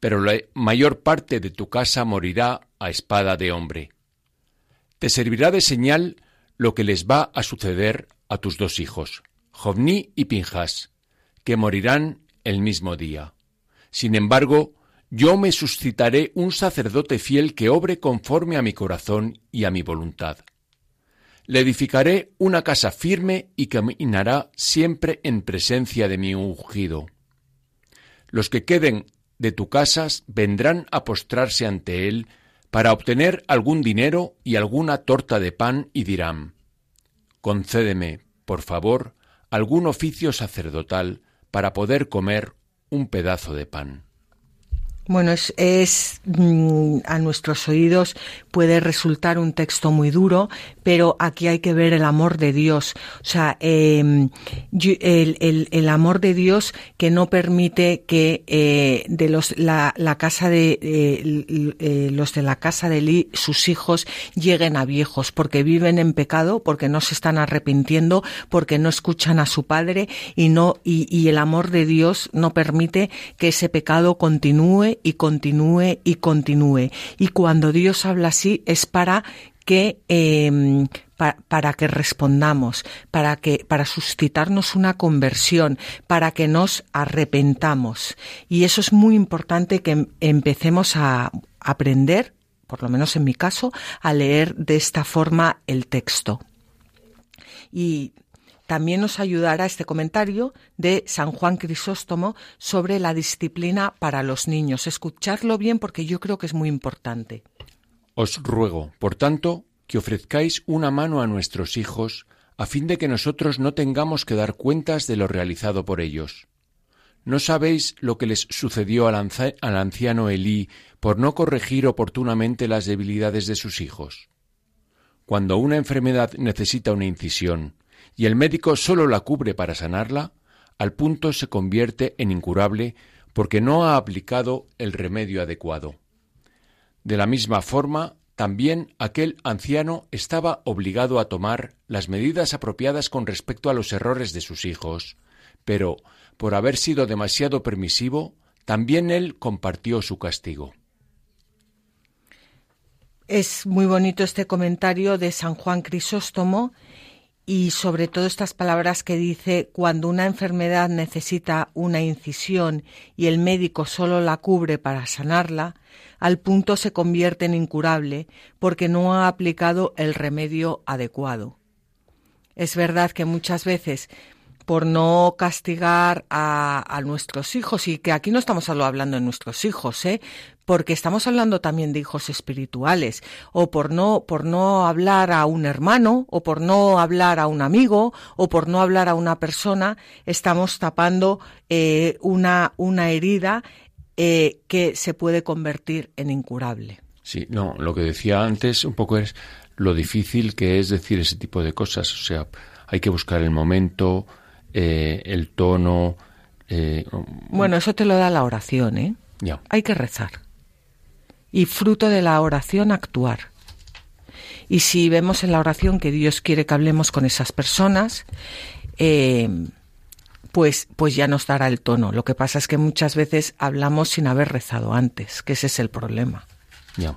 pero la mayor parte de tu casa morirá a espada de hombre. Te servirá de señal lo que les va a suceder a tus dos hijos, Jovní y Pinjas, que morirán el mismo día. Sin embargo, yo me suscitaré un sacerdote fiel que obre conforme a mi corazón y a mi voluntad. Le edificaré una casa firme y caminará siempre en presencia de mi ungido. Los que queden de tu casas vendrán a postrarse ante él para obtener algún dinero y alguna torta de pan y dirán, concédeme, por favor, algún oficio sacerdotal para poder comer un pedazo de pan. Bueno, es, mm, a nuestros oídos puede resultar un texto muy duro, pero aquí hay que ver el amor de Dios. O sea, em, el, el, el, amor de Dios que no permite que eh, de los la, la casa de eh, eh, los de la casa de Lee, sus hijos lleguen a viejos, porque viven en pecado, porque no se están arrepintiendo, porque no escuchan a su padre y no y, y el amor de Dios no permite que ese pecado continúe y continúe y continúe. Y cuando Dios habla así es para que em, para que respondamos, para que para suscitarnos una conversión, para que nos arrepentamos. Y eso es muy importante que empecemos a aprender, por lo menos en mi caso, a leer de esta forma el texto. Y también nos ayudará este comentario de San Juan Crisóstomo sobre la disciplina para los niños. Escucharlo bien porque yo creo que es muy importante. Os ruego, por tanto, que ofrezcáis una mano a nuestros hijos, a fin de que nosotros no tengamos que dar cuentas de lo realizado por ellos. ¿No sabéis lo que les sucedió al, anciano Elí por no corregir oportunamente las debilidades de sus hijos? Cuando una enfermedad necesita una incisión, y el médico solo la cubre para sanarla, al punto se convierte en incurable porque no ha aplicado el remedio adecuado. De la misma forma, también aquel anciano estaba obligado a tomar las medidas apropiadas con respecto a los errores de sus hijos, pero, por haber sido demasiado permisivo, también él compartió su castigo. Es muy bonito este comentario de San Juan Crisóstomo y sobre todo estas palabras que dice cuando una enfermedad necesita una incisión y el médico solo la cubre para sanarla, al punto se convierte en incurable porque no ha aplicado el remedio adecuado. Es verdad que muchas veces por no castigar a, nuestros hijos y que aquí no estamos hablando de nuestros hijos, ¿eh? Porque estamos hablando también de hijos espirituales o por no por no hablar a un hermano o por no hablar a un amigo o por no hablar a una persona estamos tapando eh, una una herida eh, que se puede convertir en incurable. Sí, no, lo que decía antes un poco es lo difícil que es decir ese tipo de cosas. O sea, hay que buscar el momento, eh, el tono. Eh, bueno, eso te lo da la oración, ¿eh? Ya. Hay que rezar. Y fruto de la oración, actuar. Y si vemos en la oración que Dios quiere que hablemos con esas personas, eh, pues, pues ya nos dará el tono. Lo que pasa es que muchas veces hablamos sin haber rezado antes, que ese es el problema. Ya.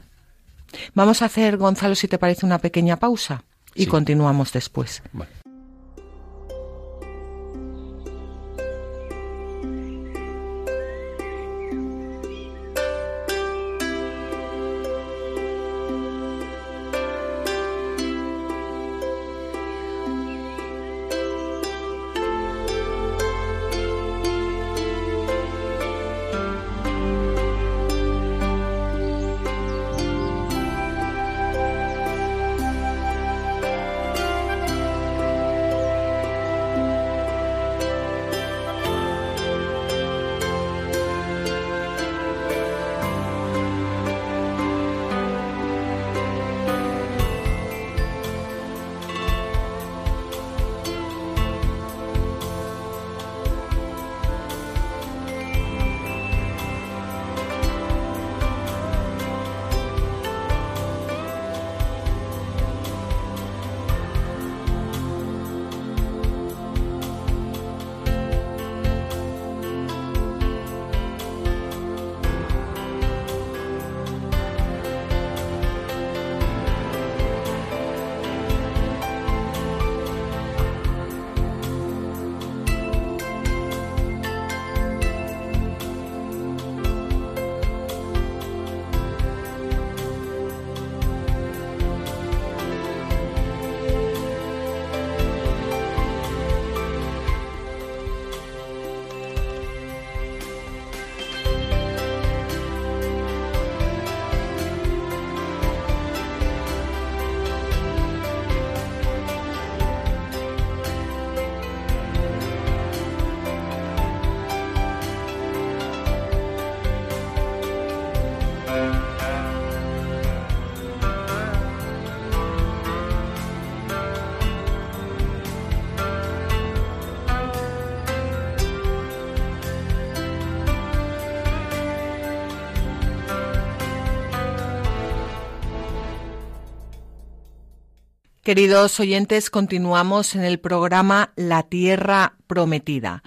Vamos a hacer, Gonzalo, si te parece, una pequeña pausa y continuamos después. Queridos oyentes, continuamos en el programa La Tierra Prometida.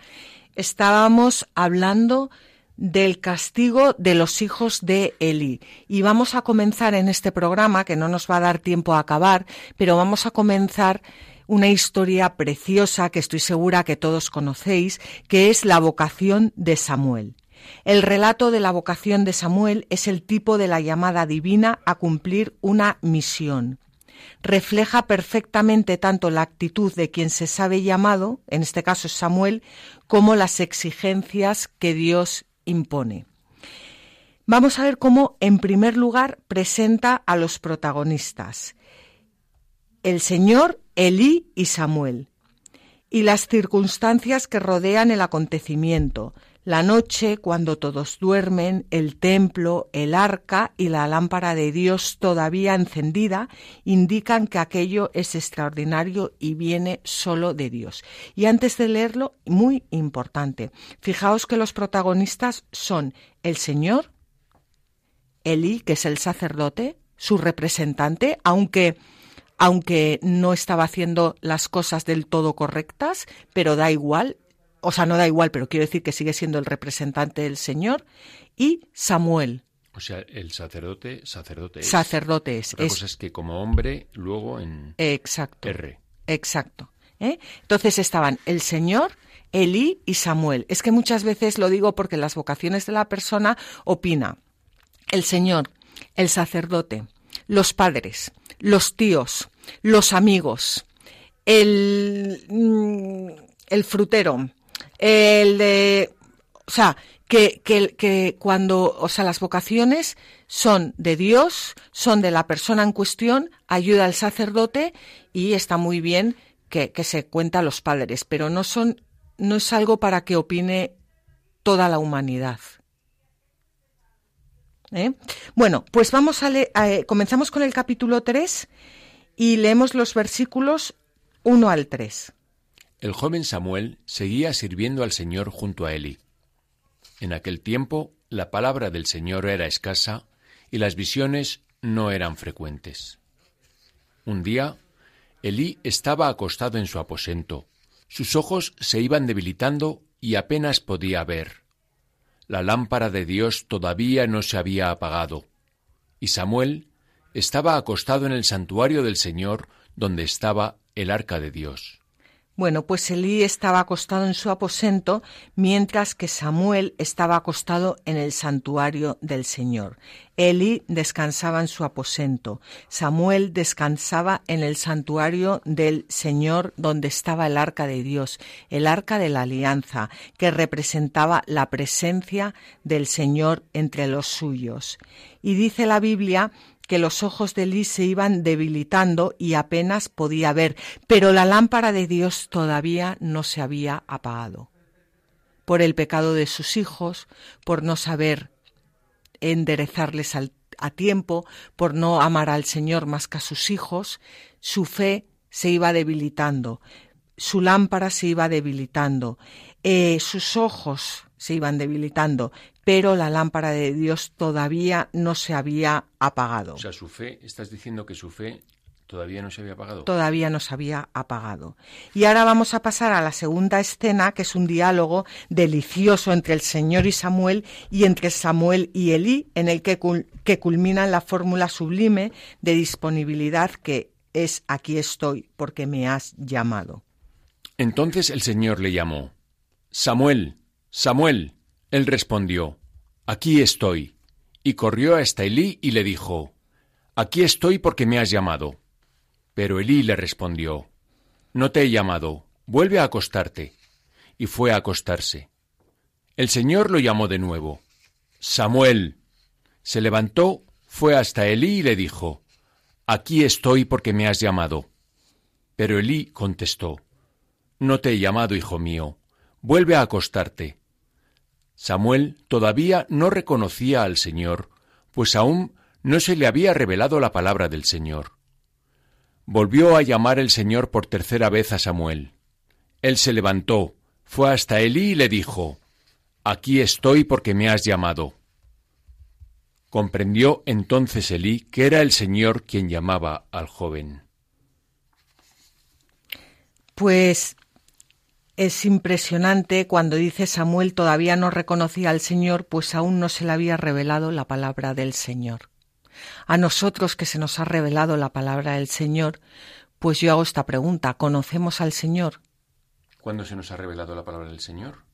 Estábamos hablando del castigo de los hijos de Eli. Y vamos a comenzar en este programa, que no nos va a dar tiempo a acabar, pero vamos a comenzar una historia preciosa que estoy segura que todos conocéis, que es la vocación de Samuel. El relato de la vocación de Samuel es el tipo de la llamada divina a cumplir una misión refleja perfectamente tanto la actitud de quien se sabe llamado, en este caso Samuel, como las exigencias que Dios impone. Vamos a ver cómo, en primer lugar, presenta a los protagonistas. El Señor, Elí y Samuel. Y las circunstancias que rodean el acontecimiento, la noche, cuando todos duermen, el templo, el arca y la lámpara de Dios todavía encendida indican que aquello es extraordinario y viene solo de Dios. Y antes de leerlo, muy importante, fijaos que los protagonistas son el Señor, Elí, que es el sacerdote, su representante, aunque aunque no estaba haciendo las cosas del todo correctas, pero da igual, o sea, no da igual, pero quiero decir que sigue siendo el representante del Señor, y Samuel. O sea, el sacerdote, sacerdote es. Sacerdote es. Otra cosa es que como hombre, luego en Exacto. R. Exacto. ¿eh? Entonces estaban el Señor, Elí y Samuel. Es que muchas veces lo digo porque las vocaciones de la persona opina el Señor, el sacerdote, los padres, los tíos, los amigos, el, mm, el frutero, el de... O sea, que, que, que cuando, o sea, las vocaciones son de Dios, son de la persona en cuestión, ayuda al sacerdote y está muy bien que, que se cuenta a los padres, pero no son, no es algo para que opine toda la humanidad. ¿Eh? Bueno, pues vamos a leer, eh, comenzamos con el capítulo 3 y leemos los versículos 1 al 3. El joven Samuel seguía sirviendo al Señor junto a Eli. En aquel tiempo la palabra del Señor era escasa y las visiones no eran frecuentes. Un día, Elí estaba acostado en su aposento. Sus ojos se iban debilitando y apenas podía ver. La lámpara de Dios todavía no se había apagado, y Samuel estaba acostado en el santuario del Señor donde estaba el arca de Dios. Bueno, pues Elí estaba acostado en su aposento, mientras que Samuel estaba acostado en el santuario del Señor. Elí descansaba en su aposento. Samuel descansaba en el santuario del Señor donde estaba el arca de Dios, el arca de la alianza, que representaba la presencia del Señor entre los suyos. Y dice la Biblia que los ojos de Elí se iban debilitando y apenas podía ver, pero la lámpara de Dios todavía no se había apagado. Por el pecado de sus hijos, por no saber enderezarles a tiempo, por no amar al Señor más que a sus hijos, su fe se iba debilitando, su lámpara se iba debilitando, eh, sus ojos se iban debilitando, pero la lámpara de Dios todavía no se había apagado. O sea, su fe, estás diciendo que su fe todavía no se había apagado. Todavía no se había apagado. Y ahora vamos a pasar a la segunda escena, que es un diálogo delicioso entre el Señor y Samuel y entre Samuel y Elí, en el que, que culmina la fórmula sublime de disponibilidad que es aquí estoy porque me has llamado. Entonces el Señor le llamó, Samuel, Samuel. Él respondió, Aquí estoy. Y corrió hasta Elí y le dijo, Aquí estoy porque me has llamado. Pero Elí le respondió, No te he llamado, vuelve a acostarte. Y fue a acostarse. El Señor lo llamó de nuevo, Samuel. Se levantó, fue hasta Elí y le dijo, Aquí estoy porque me has llamado. Pero Elí contestó, No te he llamado, hijo mío, vuelve a acostarte. Samuel todavía no reconocía al Señor, pues aún no se le había revelado la palabra del Señor. Volvió a llamar el Señor por tercera vez a Samuel. Él se levantó, fue hasta Elí y le dijo, Aquí estoy porque me has llamado. Comprendió entonces Elí que era el Señor quien llamaba al joven. Pues es impresionante cuando dice Samuel todavía no reconocía al Señor, pues aún no se le había revelado la palabra del Señor. A nosotros que se nos ha revelado la palabra del Señor, pues yo hago esta pregunta, ¿conocemos al Señor? ¿Cuándo se nos ha revelado la palabra del Señor?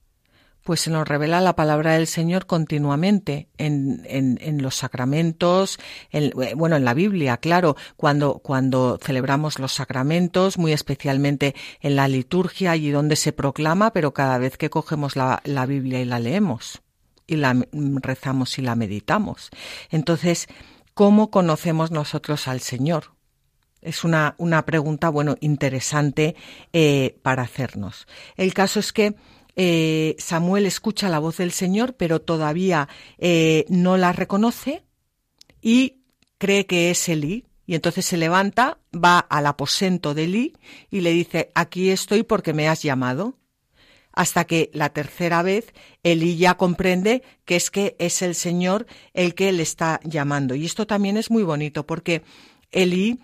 Pues se nos revela la palabra del Señor continuamente en, en, los sacramentos, en, bueno, en la Biblia, claro, cuando, cuando celebramos los sacramentos, muy especialmente en la liturgia, allí donde se proclama, pero cada vez que cogemos la, la Biblia y la leemos, y la rezamos y la meditamos. Entonces, ¿cómo conocemos nosotros al Señor? Es una, una pregunta, bueno, interesante eh, para hacernos. El caso es que eh, Samuel escucha la voz del Señor, pero todavía eh, no la reconoce y cree que es Elí. Y entonces se levanta, va al aposento de Elí y le dice, aquí estoy porque me has llamado. Hasta que la tercera vez Elí ya comprende que es que es el Señor el que le está llamando. Y esto también es muy bonito porque Elí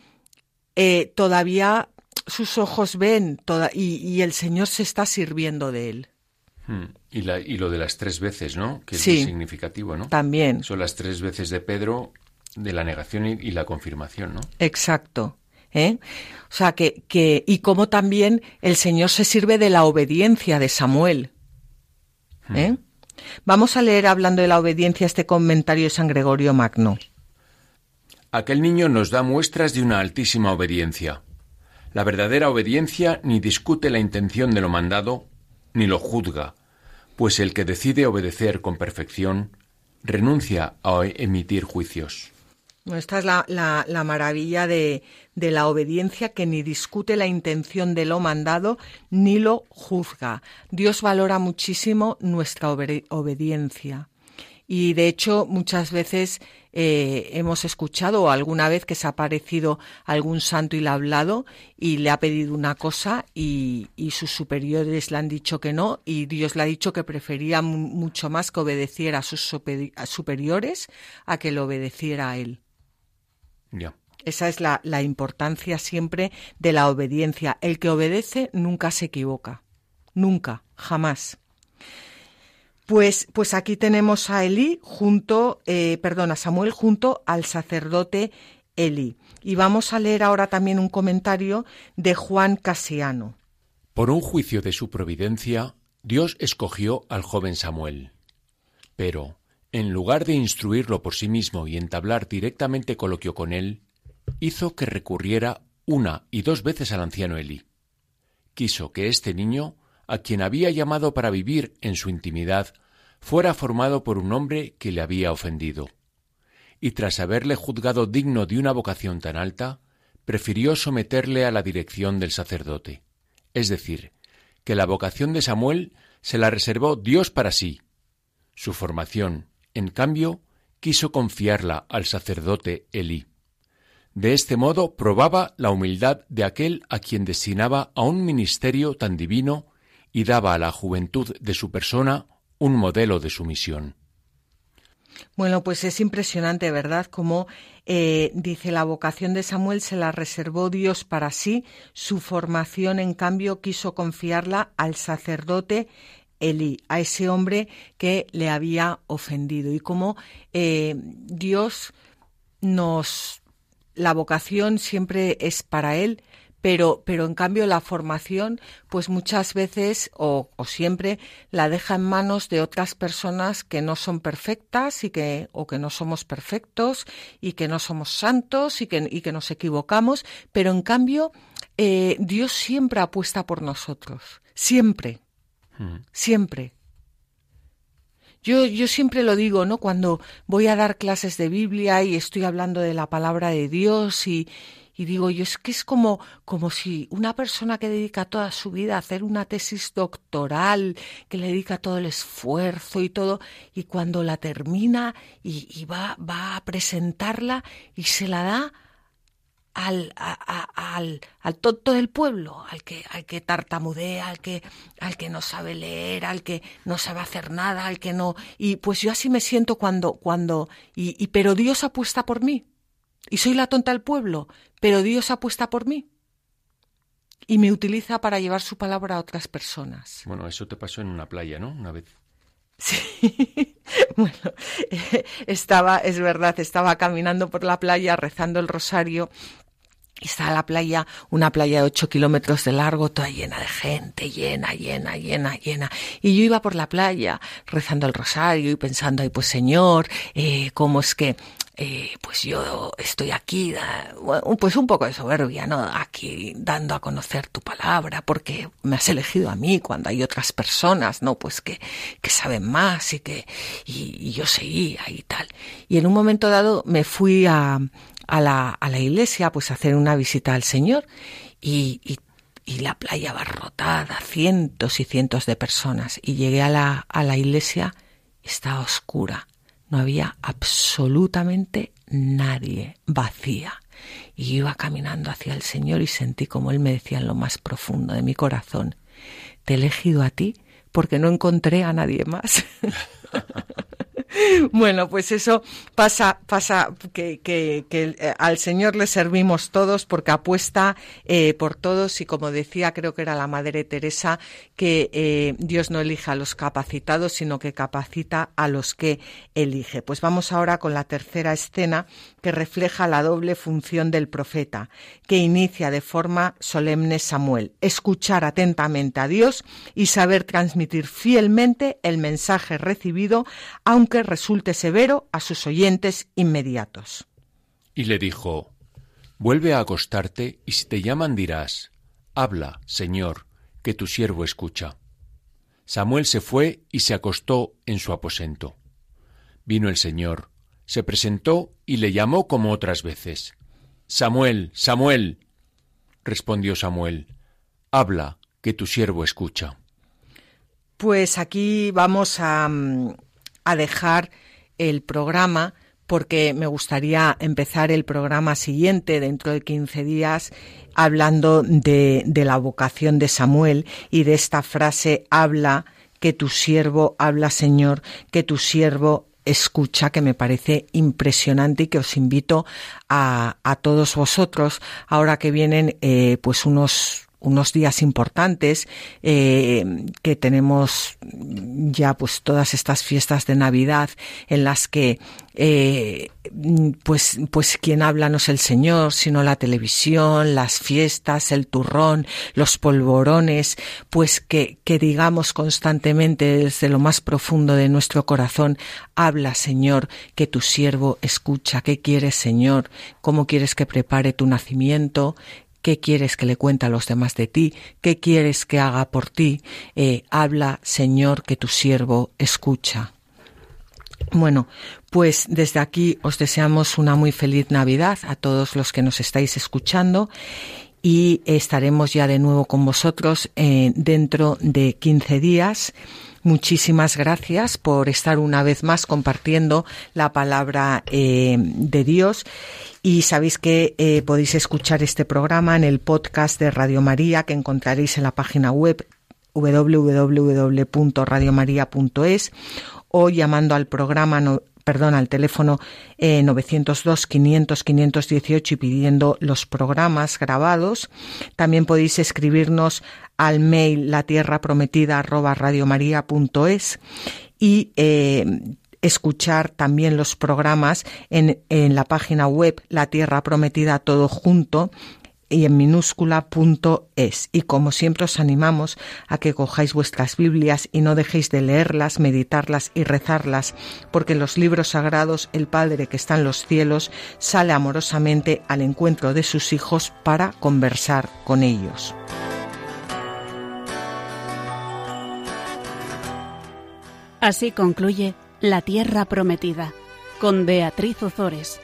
eh, todavía sus ojos ven y el Señor se está sirviendo de él. Hmm. Y, la, y, lo de las tres veces, ¿no? Que es significativo, ¿no? También. Son las tres veces de Pedro de la negación y, la confirmación, ¿no? Exacto. ¿eh? O sea, que, que, y como también el Señor se sirve de la obediencia de Samuel. ¿eh? Hmm. Vamos a leer, hablando de la obediencia, este comentario de San Gregorio Magno. Aquel niño nos da muestras de una altísima obediencia. La verdadera obediencia ni discute la intención de lo mandado, ni lo juzga, pues el que decide obedecer con perfección renuncia a emitir juicios. Esta es la, la, maravilla de, de, la obediencia que ni discute la intención de lo mandado ni lo juzga. Dios valora muchísimo nuestra obediencia. Y de hecho, muchas veces eh, hemos escuchado alguna vez que se ha aparecido algún santo y le ha hablado y le ha pedido una cosa y, sus superiores le han dicho que no y Dios le ha dicho que prefería mucho más que obedeciera a sus superiores a que le obedeciera a él. Esa es la, la importancia siempre de la obediencia. El que obedece nunca se equivoca. Nunca, jamás. Pues, pues aquí tenemos a Eli junto, eh, perdón, a Samuel junto al sacerdote Eli. Y vamos a leer ahora también un comentario de Juan Casiano. Por un juicio de su providencia, Dios escogió al joven Samuel. Pero, en lugar de instruirlo por sí mismo y entablar directamente coloquio con él, hizo que recurriera una y dos veces al anciano Eli. Quiso que este niño a quien había llamado para vivir en su intimidad, fuera formado por un hombre que le había ofendido. Y tras haberle juzgado digno de una vocación tan alta, prefirió someterle a la dirección del sacerdote. Es decir, que la vocación de Samuel se la reservó Dios para sí. Su formación, en cambio, quiso confiarla al sacerdote Elí. De este modo probaba la humildad de aquel a quien destinaba a un ministerio tan divino y daba a la juventud de su persona un modelo de sumisión. Bueno, pues es impresionante, ¿verdad? Como eh, dice la vocación de Samuel se la reservó Dios para sí, su formación, en cambio, quiso confiarla al sacerdote Elí, a ese hombre que le había ofendido. Y como eh, Dios nos. La vocación siempre es para Él, pero, pero en cambio la formación, pues muchas veces o, siempre la deja en manos de otras personas que no son perfectas y que, o que no somos perfectos y que no somos santos y que, y que nos equivocamos, pero en cambio eh, Dios siempre apuesta por nosotros, siempre, mm. siempre. Yo, yo siempre lo digo, ¿no? Cuando voy a dar clases de Biblia y estoy hablando de la palabra de Dios y, y digo yo, es que es como, como si una persona que dedica toda su vida a hacer una tesis doctoral, que le dedica todo el esfuerzo y todo, y cuando la termina y, va, va a presentarla y se la da al, al, al tonto del pueblo, al que, al que tartamudea, al que, al que no sabe leer, al que no sabe hacer nada, al que no. Y pues yo así me siento cuando, cuando, y, y pero Dios apuesta por mí. Y soy la tonta del pueblo, pero Dios apuesta por mí y me utiliza para llevar su palabra a otras personas. Bueno, eso te pasó en una playa, ¿no? Una vez. Sí, [laughs] bueno, [laughs] estaba, es verdad, estaba caminando por la playa rezando el rosario está la playa, una playa de ocho kilómetros de largo, toda llena de gente, llena, llena, llena, llena. Y yo iba por la playa rezando el rosario y pensando, ay, pues Señor, eh, ¿cómo es que eh, pues yo estoy aquí, pues un poco de soberbia, ¿no? Aquí dando a conocer tu palabra, porque me has elegido a mí cuando hay otras personas, ¿no? Pues que, que saben más y que, y, yo seguía y tal. Y en un momento dado me fui a, a la, a la iglesia, pues a hacer una visita al Señor y, y la playa abarrotada, cientos y cientos de personas. Y llegué a la, a la iglesia, estaba oscura, no había absolutamente nadie, vacía. Y iba caminando hacia el Señor y sentí como Él me decía en lo más profundo de mi corazón, te he elegido a ti porque no encontré a nadie más. [laughs] Bueno, pues eso pasa, pasa que, eh, al Señor le servimos todos porque apuesta eh, por todos y como decía, creo que era la Madre Teresa, que eh, Dios no elige a los capacitados, sino que capacita a los que elige. Pues vamos ahora con la tercera escena que refleja la doble función del profeta, que inicia de forma solemne Samuel, escuchar atentamente a Dios y saber transmitir fielmente el mensaje recibido, aunque resulte severo a sus oyentes inmediatos. Y le dijo, Vuelve a acostarte y si te llaman dirás, Habla, Señor, que tu siervo escucha. Samuel se fue y se acostó en su aposento. Vino el Señor, se presentó y le llamó como otras veces. Samuel, Samuel. Respondió Samuel, Habla, que tu siervo escucha. Pues aquí vamos a, mm, a dejar el programa porque me gustaría empezar el programa siguiente dentro de 15 días hablando de, de, la vocación de Samuel y de esta frase habla que tu siervo habla Señor, que tu siervo escucha que me parece impresionante y que os invito a, a todos vosotros ahora que vienen eh, pues unos unos días importantes eh, que tenemos ya pues todas estas fiestas de Navidad en las que eh, pues pues quien habla no es el Señor sino la televisión las fiestas el turrón los polvorones pues que que digamos constantemente desde lo más profundo de nuestro corazón habla Señor que tu siervo escucha. Qué quieres Señor cómo quieres que prepare tu nacimiento ¿Qué quieres que le cuente a los demás de ti? ¿Qué quieres que haga por ti? Eh, habla, Señor, que tu siervo escucha. Bueno, pues desde aquí os deseamos una muy feliz Navidad a todos los que nos estáis escuchando y estaremos ya de nuevo con vosotros eh, dentro de 15 días. Muchísimas gracias por estar una vez más compartiendo la palabra eh, de Dios y sabéis que eh, podéis escuchar este programa en el podcast de Radio María que encontraréis en la página web www.radiomaria.es o llamando al programa perdón, al teléfono 902 500 518 y pidiendo los programas grabados. También podéis escribirnos al mail la tierra prometida arroba y eh, escuchar también los programas en, en la página web La Tierra Prometida Todo Junto y en minúscula punto es. Y como siempre os animamos a que cojáis vuestras Biblias y no dejéis de leerlas, meditarlas y rezarlas, porque en los libros sagrados el Padre que está en los cielos sale amorosamente al encuentro de sus hijos para conversar con ellos. Así concluye la Tierra Prometida, con Beatriz Ozores.